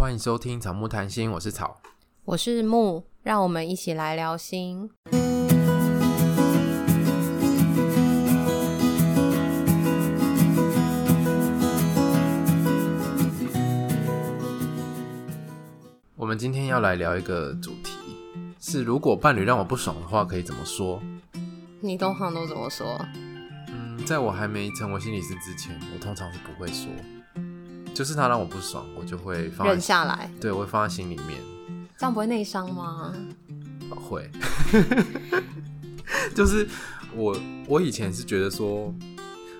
欢迎收听草木谈心，我是草，我是木，让我们一起来聊心。我们今天要来聊一个主题，是如果伴侣让我不爽的话，可以怎么说？你通常都怎么说？嗯，在我还没成为心理师之前，我通常是不会说。就是他让我不爽，我就会放忍下来。对，我会放在心里面。这样不会内伤吗？会。就是我，我以前是觉得说，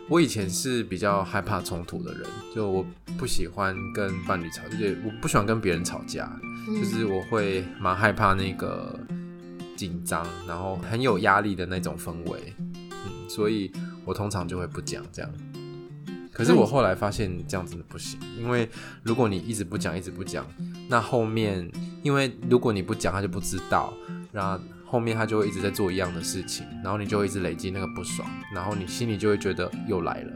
我以前是比较害怕冲突的人，就我不喜欢跟伴侣吵，就是我不喜欢跟别人吵架，嗯、就是我会蛮害怕那个紧张，然后很有压力的那种氛围。嗯，所以我通常就会不讲这样。可是我后来发现这样真的不行，因为如果你一直不讲，一直不讲，那后面，因为如果你不讲，他就不知道，然后后面他就会一直在做一样的事情，然后你就会一直累积那个不爽，然后你心里就会觉得又来了，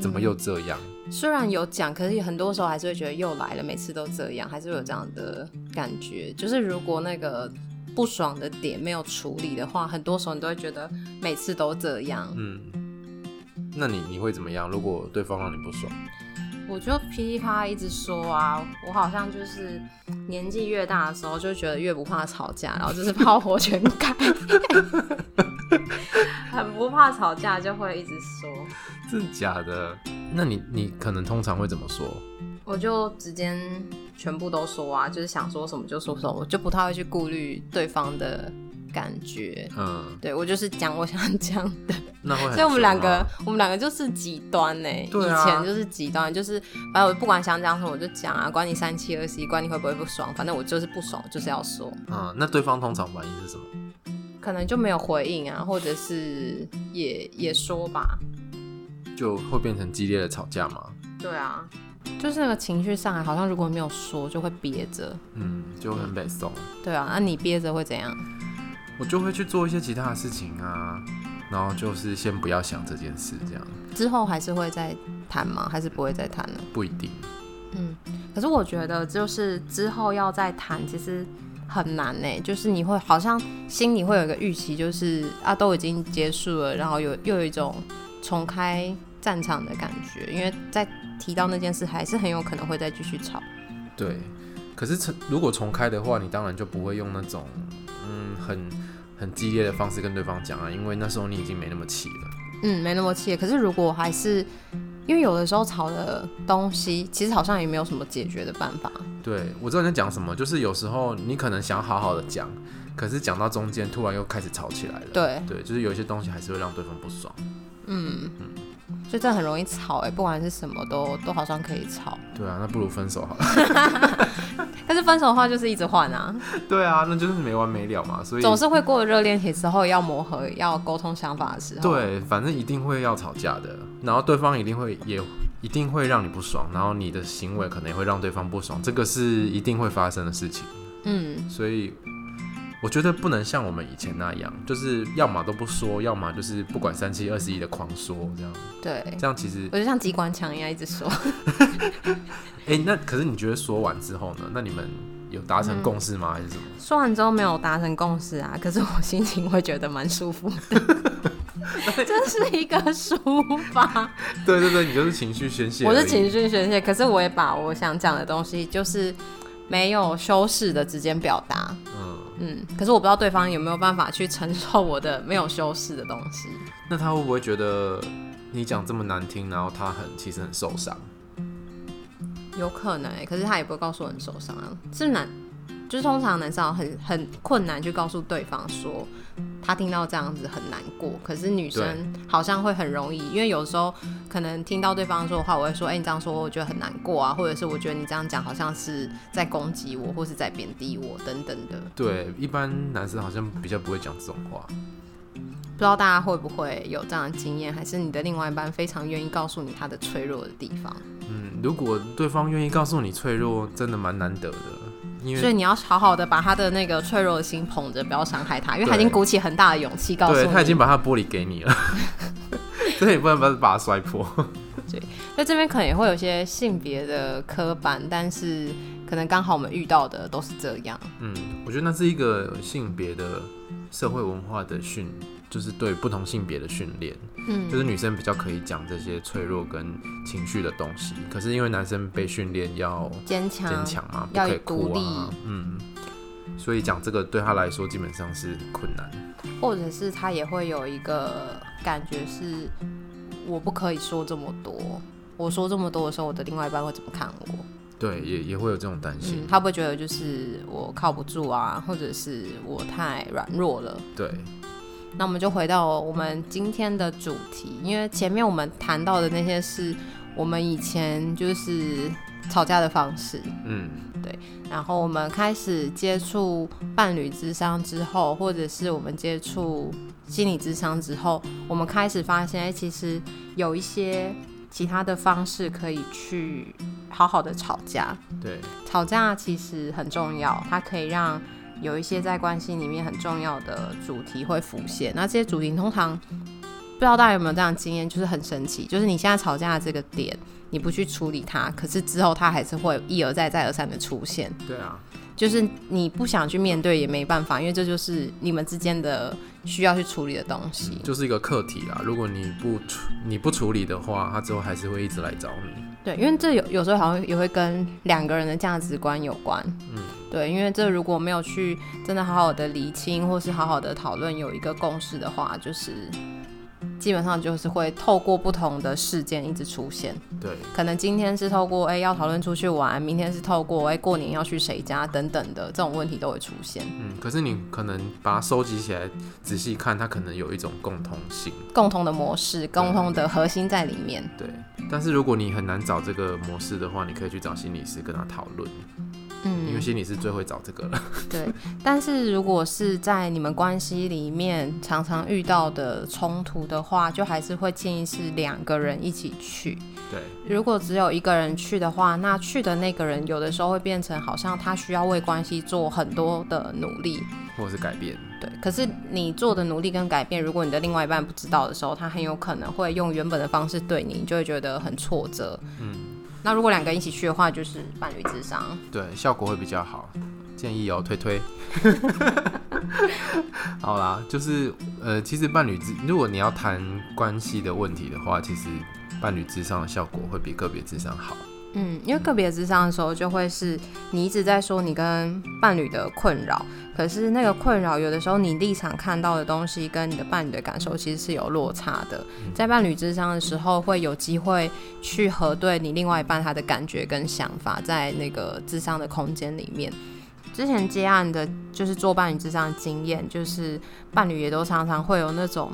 怎么又这样？嗯，虽然有讲，可是很多时候还是会觉得又来了，每次都这样，还是会有这样的感觉。就是如果那个不爽的点没有处理的话，很多时候你都会觉得每次都这样。嗯。那你你会怎么样？如果对方让你不爽，我就噼里啪啦一直说啊，我好像就是年纪越大的时候，就觉得越不怕吵架，然后就是炮火全开，很不怕吵架，就会一直说。真的假的？那你你可能通常会怎么说？我就直接全部都说啊，就是想说什么就说什么，我就不太会去顾虑对方的。感觉，嗯，对我就是讲我想讲的，那会很所以我们两个，我们两个就是极端呢、欸。对啊，以前就是极端，就是反正我不管想讲什么我就讲啊，管你三七二十一，管你会不会不爽，反正我就是不爽，就是要说。嗯，那对方通常反应是什么？可能就没有回应啊，或者是也也说吧，就会变成激烈的吵架吗？对啊，就是那个情绪上来，好像如果没有说，就会憋着，嗯，就会很被动。对啊，那你憋着会怎样？我就会去做一些其他的事情啊，然后就是先不要想这件事，这样之后还是会再谈吗？还是不会再谈了？不一定。嗯，可是我觉得就是之后要再谈，其实很难呢。就是你会好像心里会有一个预期，就是啊都已经结束了，然后有又有一种重开战场的感觉，因为在提到那件事，还是很有可能会再继续吵。对，可是重如果重开的话，你当然就不会用那种嗯很。很激烈的方式跟对方讲啊，因为那时候你已经没那么气了。嗯，没那么气。可是如果还是，因为有的时候吵的东西，其实好像也没有什么解决的办法。对，我知道你在讲什么，就是有时候你可能想好好的讲，可是讲到中间突然又开始吵起来了。对，对，就是有一些东西还是会让对方不爽。嗯嗯。所以这很容易吵哎、欸，不管是什么都都好像可以吵。对啊，那不如分手好了。但是分手的话就是一直换啊。对啊，那就是没完没了嘛。所以总是会过了热恋期之后要磨合、要沟通想法的时候。对，反正一定会要吵架的，然后对方一定会也一定会让你不爽，然后你的行为可能也会让对方不爽，这个是一定会发生的事情。嗯，所以。我觉得不能像我们以前那样，就是要么都不说，要么就是不管三七二十一的狂说这样。对，这样其实我就像机关枪一样一直说。哎、欸，那可是你觉得说完之后呢？那你们有达成共识吗？嗯、还是什么？说完之后没有达成共识啊，可是我心情会觉得蛮舒服的。这是一个抒发。对对对，你就是情绪宣泄。我是情绪宣泄，可是我也把我想讲的东西，就是没有修饰的直接表达。嗯，可是我不知道对方有没有办法去承受我的没有修饰的东西。那他会不会觉得你讲这么难听，然后他很其实很受伤？有可能，可是他也不会告诉我很受伤啊，是难。就是通常男生很很困难去告诉对方说他听到这样子很难过，可是女生好像会很容易，因为有时候可能听到对方说的话，我会说，哎、欸，你这样说我觉得很难过啊，或者是我觉得你这样讲好像是在攻击我，或是在贬低我等等的。对，一般男生好像比较不会讲这种话。不知道大家会不会有这样的经验，还是你的另外一半非常愿意告诉你他的脆弱的地方？嗯，如果对方愿意告诉你脆弱，真的蛮难得的。所以你要好好的把他的那个脆弱的心捧着，不要伤害他，因为他已经鼓起很大的勇气告诉你，他已经把他玻璃给你了，所以你不能把他摔破。对，在这边可能也会有些性别的刻板，但是可能刚好我们遇到的都是这样。嗯，我觉得那是一个性别的社会文化的训，就是对不同性别的训练。嗯，就是女生比较可以讲这些脆弱跟情绪的东西，可是因为男生被训练要坚强坚强嘛，不可以哭啊。嗯，所以讲这个对他来说基本上是困难，或者是他也会有一个感觉是我不可以说这么多，我说这么多的时候，我的另外一半会怎么看我？对，也也会有这种担心，嗯，他不会觉得就是我靠不住啊，或者是我太软弱了。对，那我们就回到我们今天的主题，因为前面我们谈到的那些是我们以前就是吵架的方式。嗯，对。然后我们开始接触伴侣智商之后，或者是我们接触心理智商之后，我们开始发现，哎，其实有一些其他的方式可以去。好好的吵架，对，吵架其实很重要，它可以让有一些在关系里面很重要的主题会浮现。那这些主题通常不知道大家有没有这样的经验，就是很神奇，就是你现在吵架的这个点，你不去处理它，可是之后它还是会一而再、再而三的出现。对啊，就是你不想去面对也没办法，因为这就是你们之间的需要去处理的东西，嗯，就是一个课题啦。如果你不处你不处理的话，他之后还是会一直来找你。对，因为这有有时候好像也会跟两个人的价值观有关。嗯，对，因为这如果没有去真的好好的厘清，或是好好的讨论，有一个共识的话，就是基本上就是会透过不同的事件一直出现。对，可能今天是透过哎要讨论出去玩，明天是透过哎过年要去谁家等等的这种问题都会出现。嗯，可是你可能把它收集起来仔细看，它可能有一种共通性、共同的模式、共同的核心在里面。对。但是如果你很难找这个模式的话，你可以去找心理师跟他讨论。嗯，因为心理是最会找这个了。对，但是如果是在你们关系里面常常遇到的冲突的话，就还是会建议是两个人一起去。对，如果只有一个人去的话，那去的那个人有的时候会变成好像他需要为关系做很多的努力，或者是改变。对，可是你做的努力跟改变，如果你的另外一半不知道的时候，他很有可能会用原本的方式对你，你就会觉得很挫折。嗯，那如果两个人一起去的话，就是伴侣智商，对，效果会比较好。建议哦，推推。好啦，就是呃，其实伴侣智，如果你要谈关系的问题的话，其实伴侣智商的效果会比个别智商好。嗯，因为个别智商的时候，就会是你一直在说你跟伴侣的困扰，可是那个困扰有的时候你立场看到的东西跟你的伴侣的感受其实是有落差的。在伴侣智商的时候，会有机会去核对你另外一半他的感觉跟想法，在那个智商的空间里面。之前接案的就是做伴侣智商的经验，就是伴侣也都常常会有那种。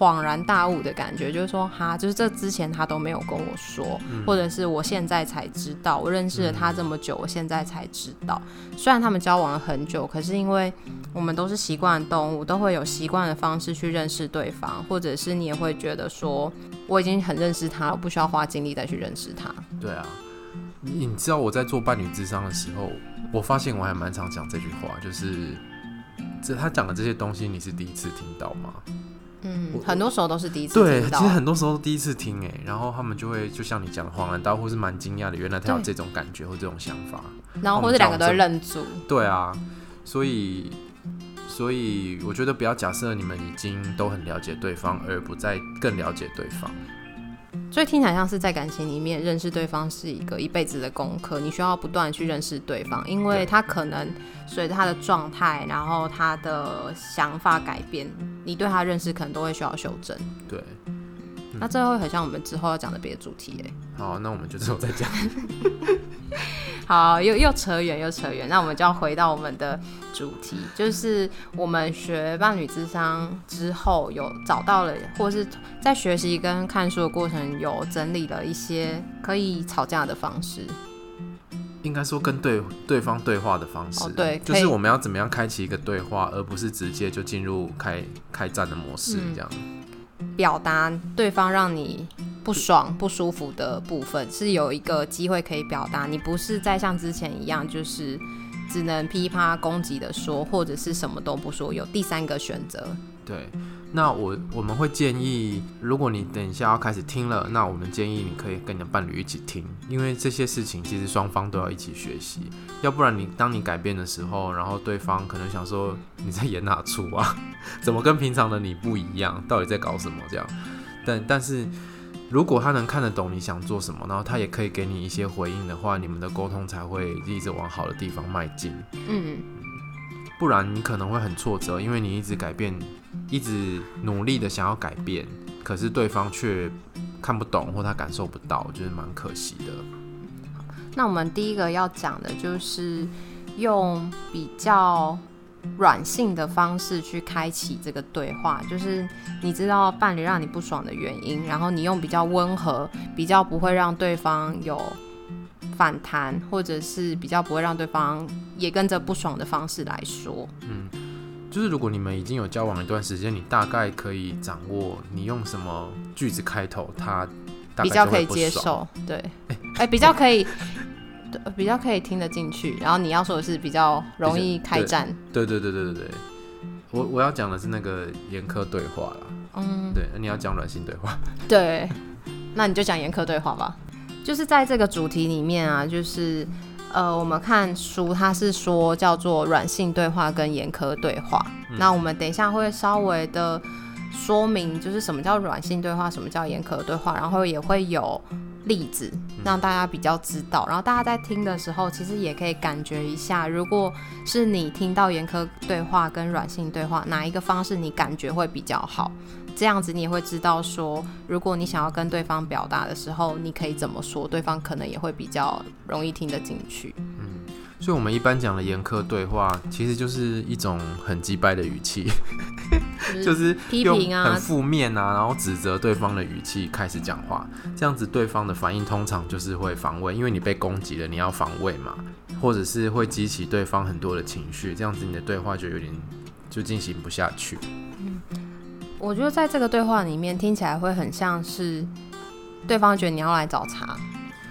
恍然大悟的感觉，就是说，哈，就是这之前他都没有跟我说，嗯、或者是我现在才知道，我认识了他这么久，我现在才知道。虽然他们交往了很久，可是因为我们都是习惯动物，都会有习惯的方式去认识对方，或者是你也会觉得说，我已经很认识他了，我不需要花精力再去认识他。对啊，你你知道我在做伴侣智商的时候，我发现我还蛮常讲这句话，就是这他讲的这些东西，你是第一次听到吗？嗯，很多时候都是第一次。对，其实很多时候都第一次听哎，然后他们就会就像你讲的恍然大悟，或是蛮惊讶的，原来他有这种感觉或这种想法，然后或者两个都会愣住。对啊，所以所以我觉得不要假设你们已经都很了解对方，而不再更了解对方。所以听起来像是在感情里面认识对方是一个一辈子的功课，你需要不断去认识对方，因为他可能随着他的状态，然后他的想法改变，你对他认识可能都会需要修正。对，那最后很像我们之后要讲的别的主题哎。好，那我们就之后再讲。好，又又扯远又扯远，那我们就要回到我们的主题，就是我们学伴侣智商之后，有找到了，或是在学习跟看书的过程，有整理了一些可以吵架的方式。应该说跟对对方对话的方式，哦、对，就是我们要怎么样开启一个对话，而不是直接就进入开开战的模式，这样、嗯、表达对方让你。不爽、不舒服的部分是有一个机会可以表达，你不是再像之前一样，就是只能噼啪攻击的说，或者是什么都不说，有第三个选择。对。那我我们会建议，如果你等一下要开始听了，那我们建议你可以跟你的伴侣一起听，因为这些事情其实双方都要一起学习，要不然你当你改变的时候，然后对方可能想说你在演哪出啊？怎么跟平常的你不一样？到底在搞什么？这样，但但是如果他能看得懂你想做什么，然后他也可以给你一些回应的话，你们的沟通才会一直往好的地方迈进。嗯。不然你可能会很挫折，因为你一直改变，一直努力的想要改变，可是对方却看不懂或他感受不到，我觉得蛮可惜的。那我们第一个要讲的就是用比较软性的方式去开启这个对话，就是你知道伴侣让你不爽的原因，然后你用比较温和、比较不会让对方有。反弹，或者是比较不会让对方也跟着不爽的方式来说。嗯，就是如果你们已经有交往一段时间，你大概可以掌握你用什么句子开头，他比较可以接受。对，哎、比较可以，比较可以听得进去。然后你要说的是比较容易开战。对对对对对对，我我要讲的是那个严苛对话啦。嗯，对，你要讲软性对话。对，那你就讲严苛对话吧。就是在这个主题里面啊，就是呃，我们看书，它是说叫做软性对话跟严苛对话。嗯。那我们等一下会稍微的说明，就是什么叫软性对话，什么叫严苛对话，然后也会有例子让大家比较知道。然后大家在听的时候，其实也可以感觉一下，如果是你听到严苛对话跟软性对话，哪一个方式你感觉会比较好？这样子你也会知道说，如果你想要跟对方表达的时候，你可以怎么说，对方可能也会比较容易听得进去。嗯，所以我们一般讲的严苛对话，其实就是一种很击败的语气，就是批评啊、很负面啊，然后指责对方的语气开始讲话，这样子对方的反应通常就是会防卫，因为你被攻击了，你要防卫嘛，或者是会激起对方很多的情绪，这样子你的对话就有点就进行不下去。嗯。我觉得在这个对话里面听起来会很像是对方觉得你要来找茬，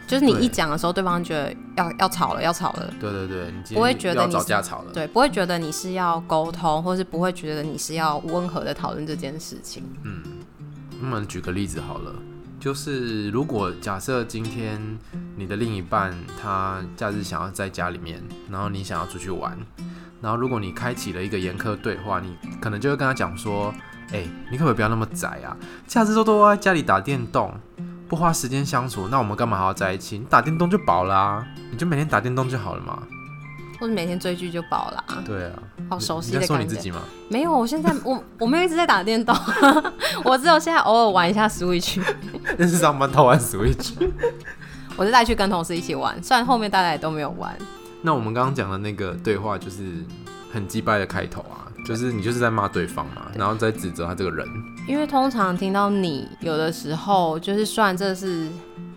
就是你一讲的时候，对方觉得要要吵了，要吵了。对对对，你不会觉得你吵架吵了。对，不会觉得你是要沟通，或是不会觉得你是要温和的讨论这件事情。嗯，我们举个例子好了，就是如果假设今天你的另一半他假日想要在家里面，然后你想要出去玩，然后如果你开启了一个严苛对话，你可能就会跟他讲说。哎、欸，你可不可以不要那么宅啊？假日都都在家里打电动，不花时间相处，那我们干嘛还要在一起？你打电动就饱啦、啊，你就每天打电动就好了嘛。或者每天追剧就饱啦。对啊，好熟悉的感觉。你在说你自己吗？没有，我现在 我我没有一直在打电动，我只有现在偶尔玩一下 Switch。那是上班偷玩 Switch。我是带去跟同事一起玩，虽然后面大家也都没有玩。那我们刚刚讲的那个对话就是很击败的开头啊。就是你就是在骂对方嘛，然后在指责他这个人。因为通常听到你有的时候，就是虽然这是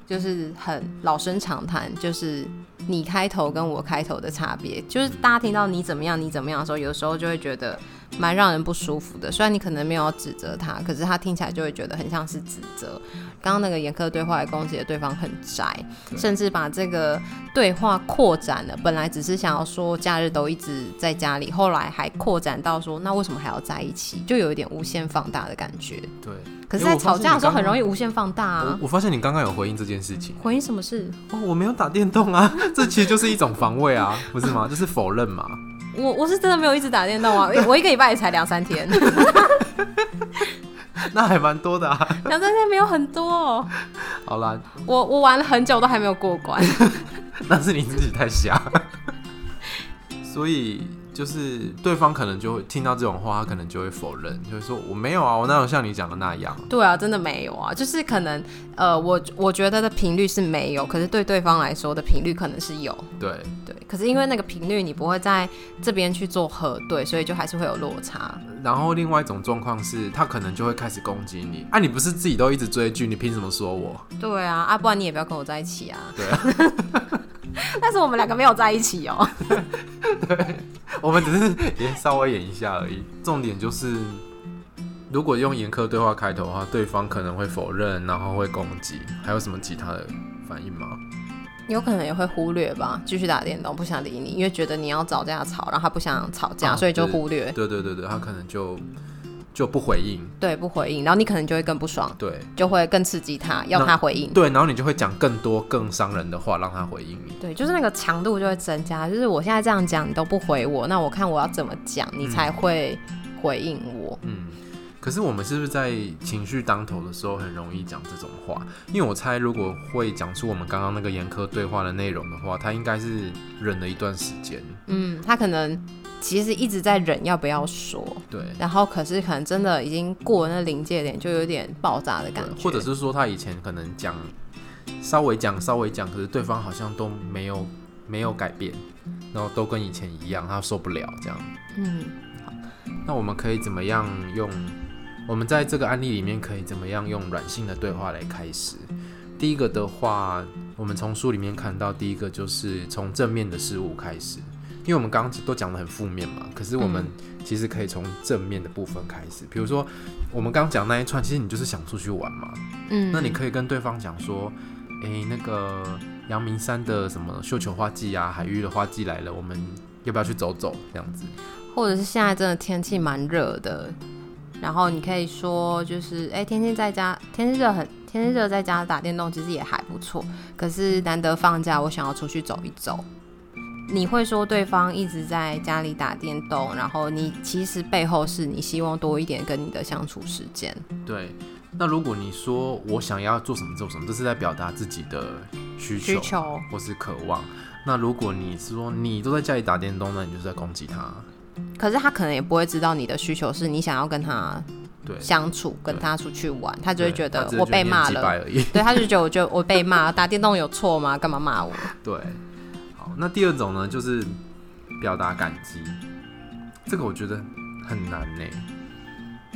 就是很老生常谈，就是你开头跟我开头的差别，就是大家听到你怎么样你怎么样的时候，有的时候就会觉得。蛮让人不舒服的，虽然你可能没有指责他，可是他听起来就会觉得很像是指责。刚刚那个严苛对话也攻击了对方很宅，甚至把这个对话扩展了。本来只是想要说假日都一直在家里，后来还扩展到说那为什么还要在一起？就有一点无限放大的感觉。对。可是，在吵架的时候很容易无限放大啊。我，我发现你刚刚有回应这件事情。回应什么事？哦，我没有打电动啊，这其实就是一种防卫啊，不是吗？就是否认嘛。我我是真的没有一直打电动啊，我一个礼拜也才两三天，那还蛮多的啊，两三天没有很多哦。好啦，我我玩了很久都还没有过关，那是你自己太瞎，所以。就是对方可能就会听到这种话，他可能就会否认，就会说我没有啊，我哪有像你讲的那样？对啊，真的没有啊，就是可能呃，我我觉得的频率是没有，可是对对方来说的频率可能是有。对对，可是因为那个频率你不会在这边去做核对，所以就还是会有落差。然后另外一种状况是他可能就会开始攻击你，啊，你不是自己都一直追剧，你凭什么说我？对啊，啊，不然你也不要跟我在一起啊。对啊。但是我们两个没有在一起哦。对，我们只是也稍微演一下而已。重点就是，如果用严苛对话开头的话，对方可能会否认，然后会攻击。还有什么其他的反应吗？有可能也会忽略吧，继续打电动，不想理你，因为觉得你要找架吵，然后他不想吵架，啊、所以就忽略。对对对对，他可能就就不回应，对，不回应，然后你可能就会更不爽，对，就会更刺激他，要他回应，对，然后你就会讲更多更伤人的话让他回应你，对，就是那个强度就会增加，就是我现在这样讲你都不回我，那我看我要怎么讲你才会回应我，嗯，可是我们是不是在情绪当头的时候很容易讲这种话？因为我猜如果会讲出我们刚刚那个严苛对话的内容的话，他应该是忍了一段时间，嗯，他可能。其实一直在忍，要不要说？对。然后可是可能真的已经过了那临界点，就有点爆炸的感觉。或者是说他以前可能讲稍微讲稍微讲，可是对方好像都没有没有改变，然后都跟以前一样，他受不了这样。嗯。好。那我们可以怎么样用？我们在这个案例里面可以怎么样用软性的对话来开始？第一个的话，我们从书里面看到，第一个就是从正面的事物开始。因为我们刚刚都讲的很负面嘛，可是我们其实可以从正面的部分开始。比如说，我们刚刚讲那一串，其实你就是想出去玩嘛。嗯，那你可以跟对方讲说，诶，那个阳明山的什么绣球花季啊，海域的花季来了，我们要不要去走走？这样子。或者是现在真的天气蛮热的，然后你可以说，就是诶，天天在家，天气热很，天气热在家打电动其实也还不错。可是难得放假，我想要出去走一走。你会说对方一直在家里打电动，然后你其实背后是你希望多一点跟你的相处时间。对，那如果你说我想要做什么做什么，这是在表达自己的需求，需求或是渴望。那如果你是说你都在家里打电动，那你就是在攻击他。可是他可能也不会知道你的需求是你想要跟他对相处，跟他出去玩，他就会觉得我被骂了。对，他就觉得我就 我被骂，打电动有错吗？干嘛骂我？对。那第二种呢，就是表达感激，这个我觉得很难呢。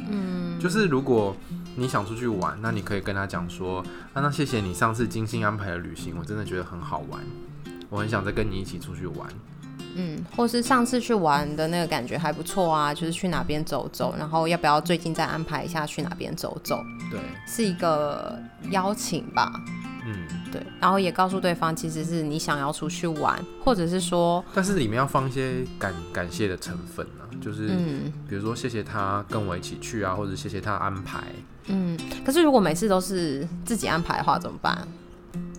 嗯，就是如果你想出去玩，那你可以跟他讲说，啊，那谢谢你上次精心安排的旅行，我真的觉得很好玩，我很想再跟你一起出去玩。嗯，或是上次去玩的那个感觉还不错啊，就是去哪边走走，然后要不要最近再安排一下去哪边走走？对，是一个邀请吧。嗯，对，然后也告诉对方，其实是你想要出去玩，或者是说，但是里面要放一些感感谢的成分啊，就是，嗯，比如说谢谢他跟我一起去啊，或者谢谢他安排。嗯，可是如果每次都是自己安排的话，怎么办？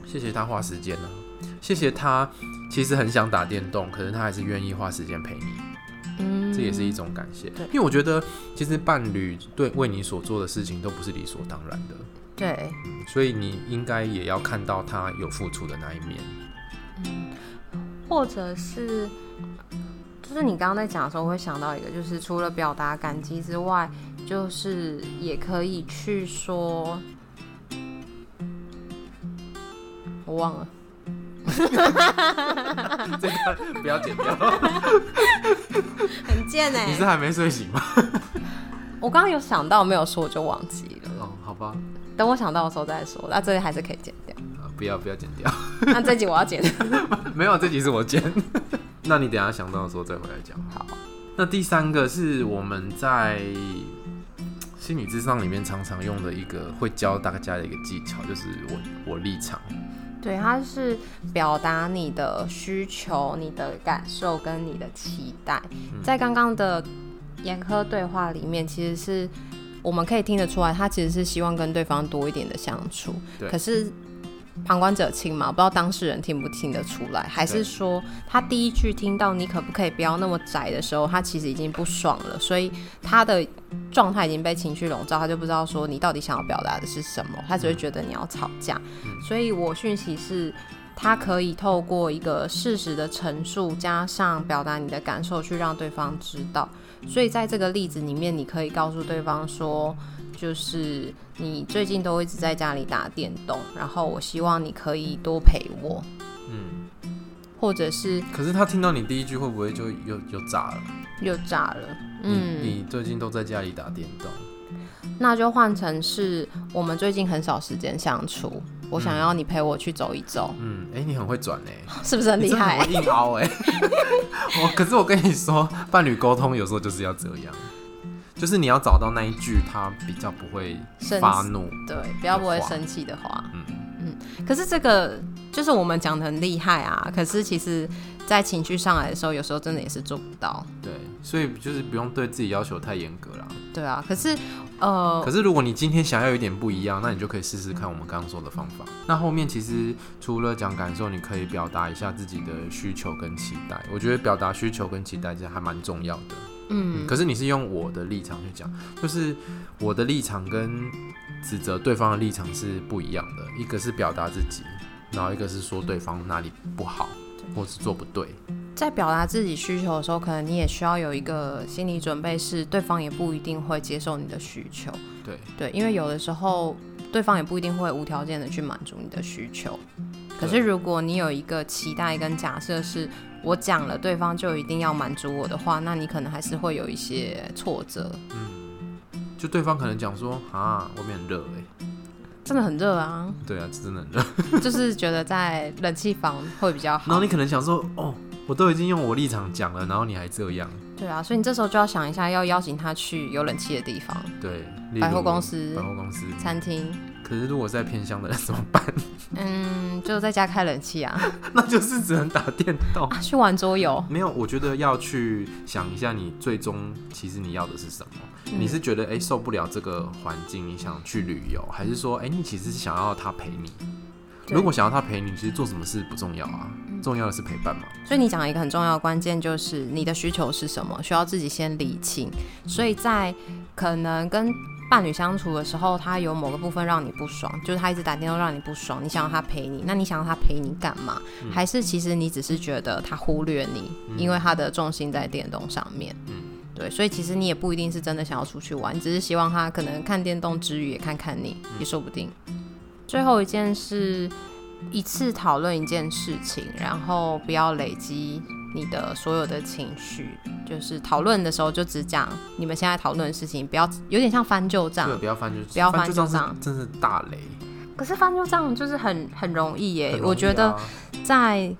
谢谢他花时间呢，谢谢他其实很想打电动，可是他还是愿意花时间陪你。嗯，这也是一种感谢。对，因为我觉得其实伴侣对为你所做的事情都不是理所当然的。对、嗯，所以你应该也要看到他有付出的那一面，嗯，或者是，就是你刚刚在讲的时候，我会想到一个，就是除了表达感激之外，就是也可以去说，我忘了，这个不要剪掉，很贱哎，你是还没睡醒吗？我刚刚有想到，没有说我就忘记了，哦，好吧。等我想到的时候再说，那这里还是可以剪掉。啊，不要不要剪掉。那这集我要剪。没有，这集是我剪。那你等下想到的时候再回来讲。好。那第三个是我们在心理智商里面常常用的一个会教大家的一个技巧，就是我我立场。对，它是表达你的需求、你的感受跟你的期待。嗯、在刚刚的严苛对话里面，其实是。我们可以听得出来，他其实是希望跟对方多一点的相处。对。可是旁观者清嘛，不知道当事人听不听得出来，还是说他第一句听到你可不可以不要那么窄的时候，他其实已经不爽了，所以他的状态已经被情绪笼罩，他就不知道说你到底想要表达的是什么，他只会觉得你要吵架。嗯。所以我讯息是，他可以透过一个事实的陈述，加上表达你的感受，去让对方知道。所以在这个例子里面，你可以告诉对方说，就是你最近都一直在家里打电动，然后我希望你可以多陪我，嗯，或者是，可是他听到你第一句会不会就又又炸了？又炸了，嗯，你最近都在家里打电动，那就换成是我们最近很少时间相处。我想要你陪我去走一走。嗯，哎、欸，你很会转哎，是不是很厉害？欸硬凹哎。我可是我跟你说，伴侣沟通有时候就是要这样，就是你要找到那一句他比较不会发怒，对，比较不会生气的话。嗯嗯。可是这个就是我们讲的很厉害啊，可是其实在情绪上来的时候，有时候真的也是做不到。对，所以就是不用对自己要求太严格啦。对啊，可是呃，可是如果你今天想要有一点不一样，那你就可以试试看我们刚刚说的方法。那后面其实除了讲感受，你可以表达一下自己的需求跟期待。我觉得表达需求跟期待其实还蛮重要的。嗯，可是你是用我的立场去讲，就是我的立场跟指责对方的立场是不一样的。一个是表达自己，然后一个是说对方哪里不好，或是做不对。在表达自己需求的时候，可能你也需要有一个心理准备，是对方也不一定会接受你的需求。对对，因为有的时候对方也不一定会无条件的去满足你的需求。可是如果你有一个期待跟假设是。我讲了，对方就一定要满足我的话，那你可能还是会有一些挫折。嗯，就对方可能讲说啊，外面很热哎，真的很热啊。对啊，真的很热，就是觉得在冷气房会比较好。然后你可能想说，哦，我都已经用我立场讲了，然后你还这样。对啊，所以你这时候就要想一下，要邀请他去有冷气的地方。对，百货公司、百货公司、餐厅。可是如果在偏乡的人怎么办？嗯，就在家开冷气啊。那就是只能打电动，啊、去玩桌游。没有，我觉得要去想一下，你最终其实你要的是什么？嗯、你是觉得哎、欸、受不了这个环境，你想去旅游，还是说哎、欸、你其实是想要他陪你？如果想要他陪你，其实做什么事不重要啊。重要的是陪伴嘛，所以你讲了一个很重要的关键，就是你的需求是什么，需要自己先理清。所以在可能跟伴侣相处的时候，他有某个部分让你不爽，就是他一直打电话让你不爽，你想要他陪你，那你想要他陪你干嘛？嗯、还是其实你只是觉得他忽略你，嗯、因为他的重心在电动上面。嗯，对，所以其实你也不一定是真的想要出去玩，你只是希望他可能看电动之余也看看你，也说不定。最后一件事。一次讨论一件事情，然后不要累积你的所有的情绪。就是讨论的时候就只讲你们现在讨论的事情，不要有点像翻旧账。对，不要翻旧账，不要翻旧账，真是大雷。可是翻旧账就是很很容易耶。我觉得在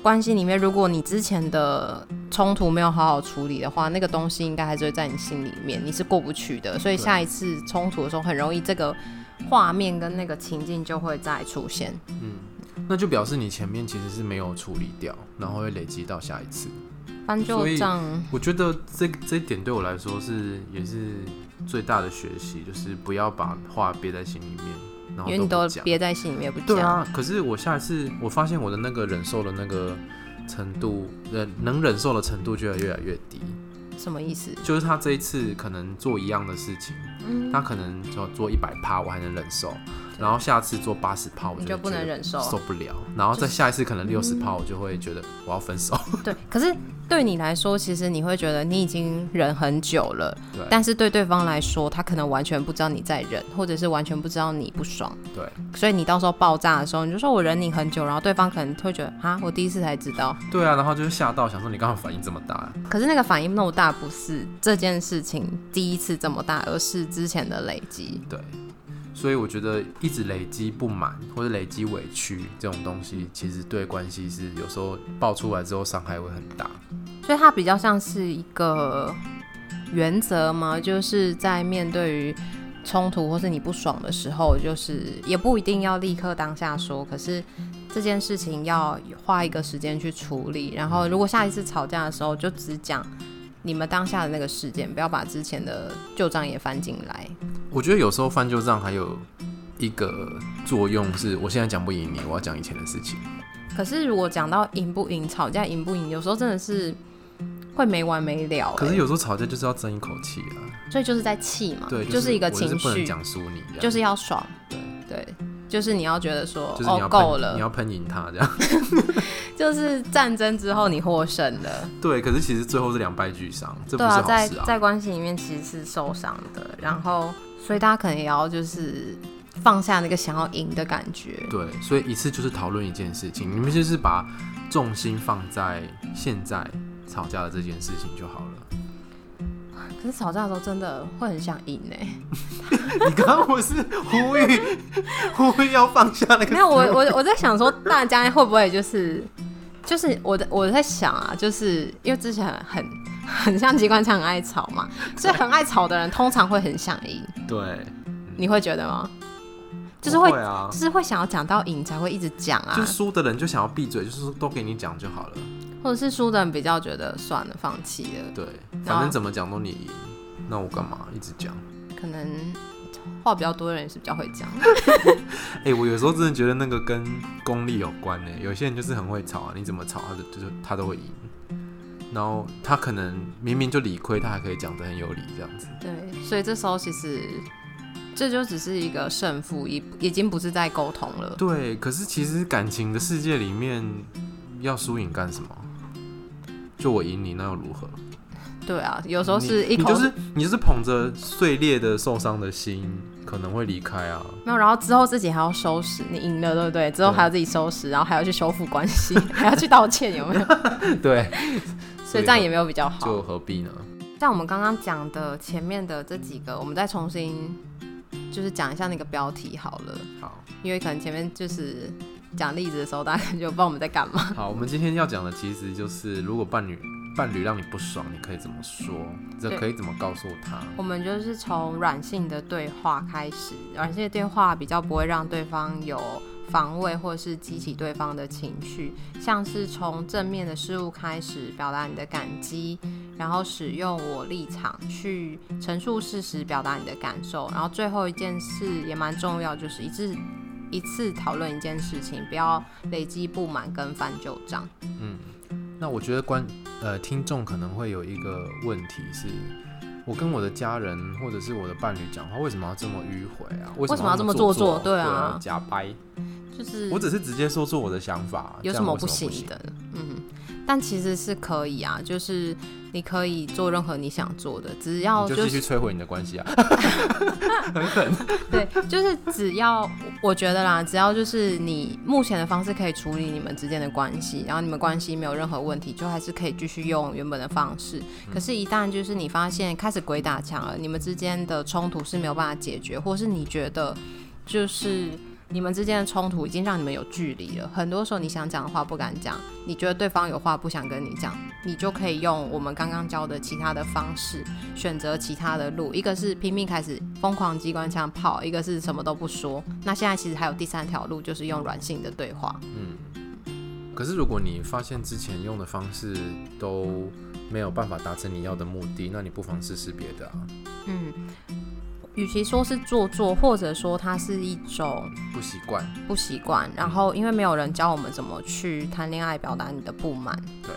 关系里面，如果你之前的冲突没有好好处理的话，那个东西应该还是会在你心里面，你是过不去的。所以下一次冲突的时候，很容易这个。画面跟那个情境就会再出现，嗯，那就表示你前面其实是没有处理掉，然后会累积到下一次翻旧账。我觉得这这一点对我来说是也是最大的学习，就是不要把话憋在心里面，然后因为你都憋在心里面不讲。对啊，可是我下一次我发现我的那个忍受的那个程度，忍能忍受的程度就会越来越低。什么意思？就是他这一次可能做一样的事情，嗯，他可能就做一百趴，我还能忍受。然后下次做八十趴，我就不能忍受，受不了。然后再下一次可能六十趴，我就会觉得我要分手。对，可是对你来说，其实你会觉得你已经忍很久了。对。但是对对方来说，他可能完全不知道你在忍，或者是完全不知道你不爽。对。所以你到时候爆炸的时候，你就说我忍你很久，然后对方可能会觉得啊，我第一次才知道。对啊，然后就是吓到，想说你刚刚反应这么大。可是那个反应那么大，不是这件事情第一次这么大，而是之前的累积。对。所以我觉得一直累积不满或者累积委屈这种东西，其实对关系是有时候爆出来之后伤害会很大。所以它比较像是一个原则嘛，就是在面对于冲突或是你不爽的时候，就是也不一定要立刻当下说，可是这件事情要花一个时间去处理。然后如果下一次吵架的时候，就只讲你们当下的那个事件，不要把之前的旧账也翻进来。我觉得有时候翻旧账还有一个作用是，我现在讲不赢你，我要讲以前的事情。可是如果讲到赢不赢，吵架赢不赢，有时候真的是会没完没了。可是有时候吵架就是要争一口气啊，所以就是在气嘛，对，就是一个情绪，不能讲输你，就是要爽，对对，就是你要觉得说哦够了，你要喷赢他这样，就是战争之后你获胜了，对，可是其实最后是两败俱伤，这不是好事啊。对啊，在在关系里面其实是受伤的，然后。所以大家可能也要就是放下那个想要赢的感觉。对，所以一次就是讨论一件事情，你们就是把重心放在现在吵架的这件事情就好了。可是吵架的时候真的会很想赢呢。你刚刚不是呼吁呼吁要放下那个？没有，我我我在想说，大家会不会就是就是我的我在想啊，就是因为之前很。很像机关枪，很爱吵嘛，所以很爱吵的人通常会很想赢。对，你会觉得吗？就是会，会啊，就是会想要讲到赢才会一直讲啊。就输的人就想要闭嘴，就是都给你讲就好了。或或者是输的人比较觉得算了，放弃了。对，反正怎么讲都你赢，那我干嘛一直讲？可能话比较多的人是比较会讲。哎、欸，我有时候真的觉得那个跟功力有关呢。有些人就是很会吵啊，你怎么吵，他就就是他都会赢。然后他可能明明就理亏，他还可以讲的很有理这样子。对，所以这时候其实这就只是一个胜负，已已经不是在沟通了。对，可是其实感情的世界里面，要输赢干什么？就我赢你，那又如何？对啊，有时候是一口，你就是你就是捧着碎裂的、受伤的心，可能会离开啊。没有，然后之后自己还要收拾，你赢了，对不对？之后还要自己收拾，然后还要去修复关系，还要去道歉，有没有？对，所以这样也没有比较好，就何必呢？像我们刚刚讲的前面的这几个，我们再重新就是讲一下那个标题好了。好，因为可能前面就是讲例子的时候，大家就不知道我们在干嘛。好，我们今天要讲的其实就是如果伴侣。伴侣让你不爽，你可以怎么说？这可以怎么告诉他？我们就是从软性的对话开始，软性的对话比较不会让对方有防卫，或是激起对方的情绪。像是从正面的事物开始表达你的感激，然后使用我立场去陈述事实，表达你的感受。然后最后一件事也蛮重要，就是一次一次讨论一件事情，不要累积不满跟翻旧账。嗯。那我觉得观呃听众可能会有一个问题是，我跟我的家人或者是我的伴侣讲话，为什么要这么迂回啊？为什么要这么做作？对啊，假掰，就是我只是直接说出我的想法，有什么不行的？嗯，但其实是可以啊，就是。你可以做任何你想做的，只要、就是、就继续摧毁你的关系啊，很狠。对，就是只要我觉得啦，只要就是你目前的方式可以处理你们之间的关系，然后你们关系没有任何问题，就还是可以继续用原本的方式。可是，一旦就是你发现开始鬼打墙了，你们之间的冲突是没有办法解决，或是你觉得就是。你们之间的冲突已经让你们有距离了，很多时候你想讲的话不敢讲，你觉得对方有话不想跟你讲，你就可以用我们刚刚教的其他的方式，选择其他的路。一个是拼命开始疯狂机关枪炮，一个是什么都不说。那现在其实还有第三条路，就是用软性的对话。嗯，可是如果你发现之前用的方式都没有办法达成你要的目的，那你不妨试试别的啊。嗯。与其说是做作，或者说它是一种不习惯，不习惯。然后，因为没有人教我们怎么去谈恋爱，表达你的不满。对。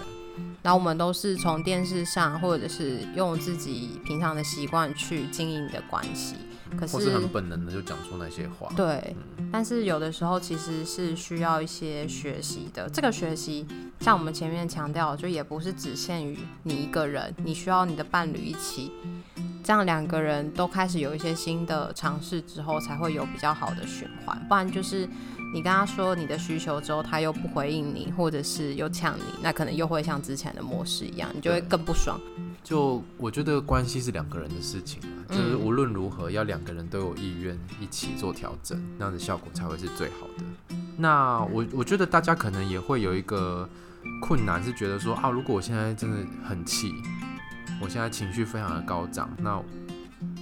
然后我们都是从电视上，或者是用自己平常的习惯去经营你的关系。可是，或是很本能的就讲出那些话。对。嗯。但是有的时候其实是需要一些学习的。这个学习，像我们前面强调，就也不是只限于你一个人，你需要你的伴侣一起。这样两个人都开始有一些新的尝试之后，才会有比较好的循环。不然就是你跟他说你的需求之后，他又不回应你，或者是又呛你，那可能又会像之前的模式一样，你就会更不爽。就我觉得关系是两个人的事情，就是无论如何要两个人都有意愿一起做调整，那样的效果才会是最好的。那我我觉得大家可能也会有一个困难，是觉得说啊，如果我现在真的很气。我现在情绪非常的高涨，那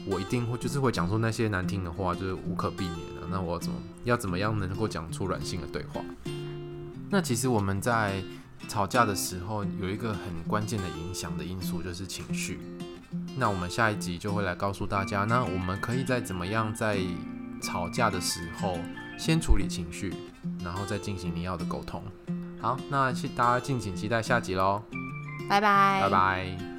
我一定会就是会讲出那些难听的话，就是无可避免的。那我怎么要怎么样能够讲出软性的对话？那其实我们在吵架的时候有一个很关键的影响的因素就是情绪。那我们下一集就会来告诉大家，那我们可以在怎么样在吵架的时候先处理情绪，然后再进行你要的沟通。好，那大家敬请期待下集喽，拜拜，拜拜。